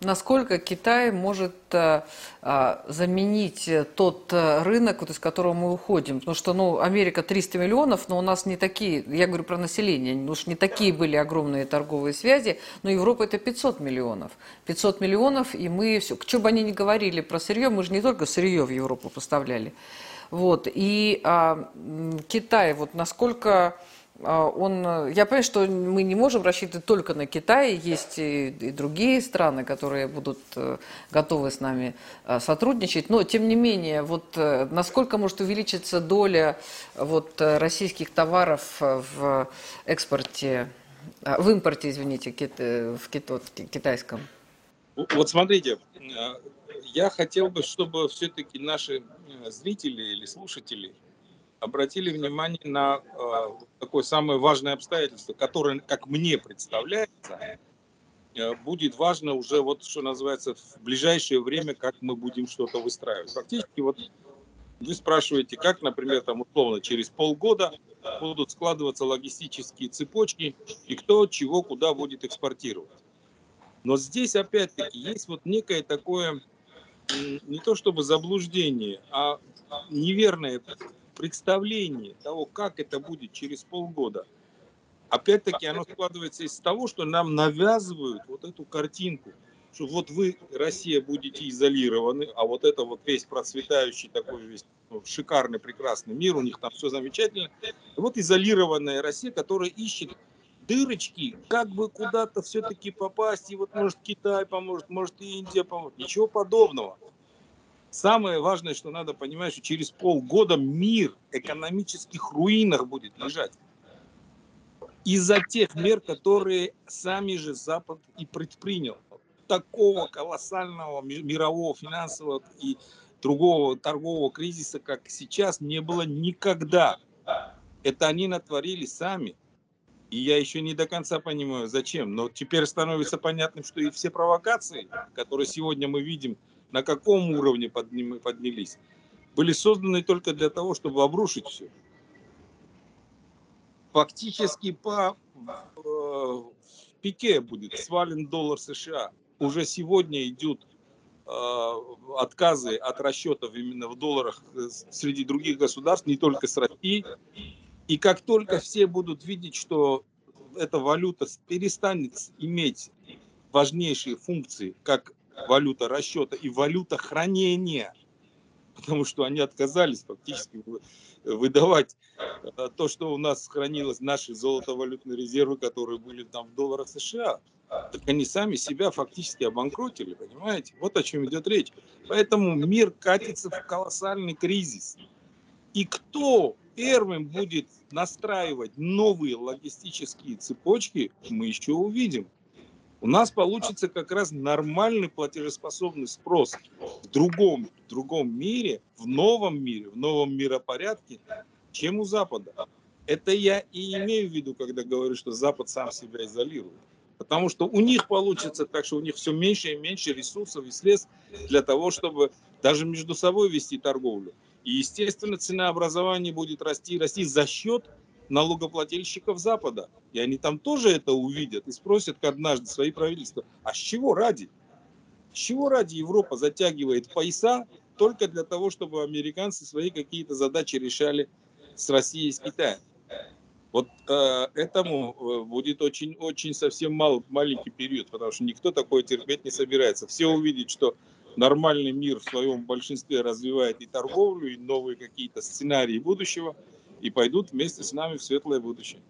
Насколько Китай может а, а, заменить тот а, рынок, вот, из которого мы уходим? Потому что ну, Америка 300 миллионов, но у нас не такие, я говорю про население, ну уж не такие были огромные торговые связи, но Европа это 500 миллионов. 500 миллионов, и мы все, что бы они ни говорили про сырье, мы же не только сырье в Европу поставляли. Вот, и а, Китай, вот насколько он, я понимаю, что мы не можем рассчитывать только на Китай, есть и, и другие страны, которые будут э, готовы с нами э, сотрудничать, но тем не менее, вот э, насколько может увеличиться доля вот, российских товаров в экспорте, в импорте, извините, в, кито, китайском? Вот смотрите, я хотел бы, чтобы все-таки наши зрители или слушатели обратили внимание на э, такое самое важное обстоятельство, которое, как мне представляется, э, будет важно уже вот, что называется, в ближайшее время, как мы будем что-то выстраивать. Фактически вот вы спрашиваете, как, например, там условно через полгода будут складываться логистические цепочки и кто чего куда будет экспортировать. Но здесь опять-таки есть вот некое такое не то чтобы заблуждение, а неверное представление того, как это будет через полгода, опять-таки оно складывается из того, что нам навязывают вот эту картинку, что вот вы, Россия, будете изолированы, а вот это вот весь процветающий такой весь ну, шикарный, прекрасный мир, у них там все замечательно. Вот изолированная Россия, которая ищет дырочки, как бы куда-то все-таки попасть, и вот может Китай поможет, может Индия поможет. Ничего подобного. Самое важное, что надо понимать, что через полгода мир в экономических руинах будет лежать. Из-за тех мер, которые сами же Запад и предпринял. Такого колоссального мирового финансового и другого торгового кризиса, как сейчас, не было никогда. Это они натворили сами. И я еще не до конца понимаю, зачем. Но теперь становится понятным, что и все провокации, которые сегодня мы видим на каком уровне подним, поднялись, были созданы только для того, чтобы обрушить все. Фактически по э, пике будет свален доллар США. Уже сегодня идут э, отказы от расчетов именно в долларах э, среди других государств, не только с Россией. И как только все будут видеть, что эта валюта перестанет иметь важнейшие функции, как валюта расчета и валюта хранения, потому что они отказались фактически выдавать э, то, что у нас хранилось, наши золотовалютные резервы, которые были там в долларах США. Так они сами себя фактически обанкротили, понимаете? Вот о чем идет речь. Поэтому мир катится в колоссальный кризис. И кто первым будет настраивать новые логистические цепочки, мы еще увидим у нас получится как раз нормальный платежеспособный спрос в другом, в другом мире, в новом мире, в новом миропорядке, чем у Запада. Это я и имею в виду, когда говорю, что Запад сам себя изолирует. Потому что у них получится так, что у них все меньше и меньше ресурсов и средств для того, чтобы даже между собой вести торговлю. И, естественно, ценообразование будет расти, расти за счет налогоплательщиков Запада. И они там тоже это увидят и спросят однажды свои правительства, а с чего ради? С чего ради Европа затягивает пояса только для того, чтобы американцы свои какие-то задачи решали с Россией и с Китаем? Вот э, этому э, будет очень-очень совсем мал, маленький период, потому что никто такое терпеть не собирается. Все увидят, что нормальный мир в своем большинстве развивает и торговлю, и новые какие-то сценарии будущего – и пойдут вместе с нами в светлое будущее.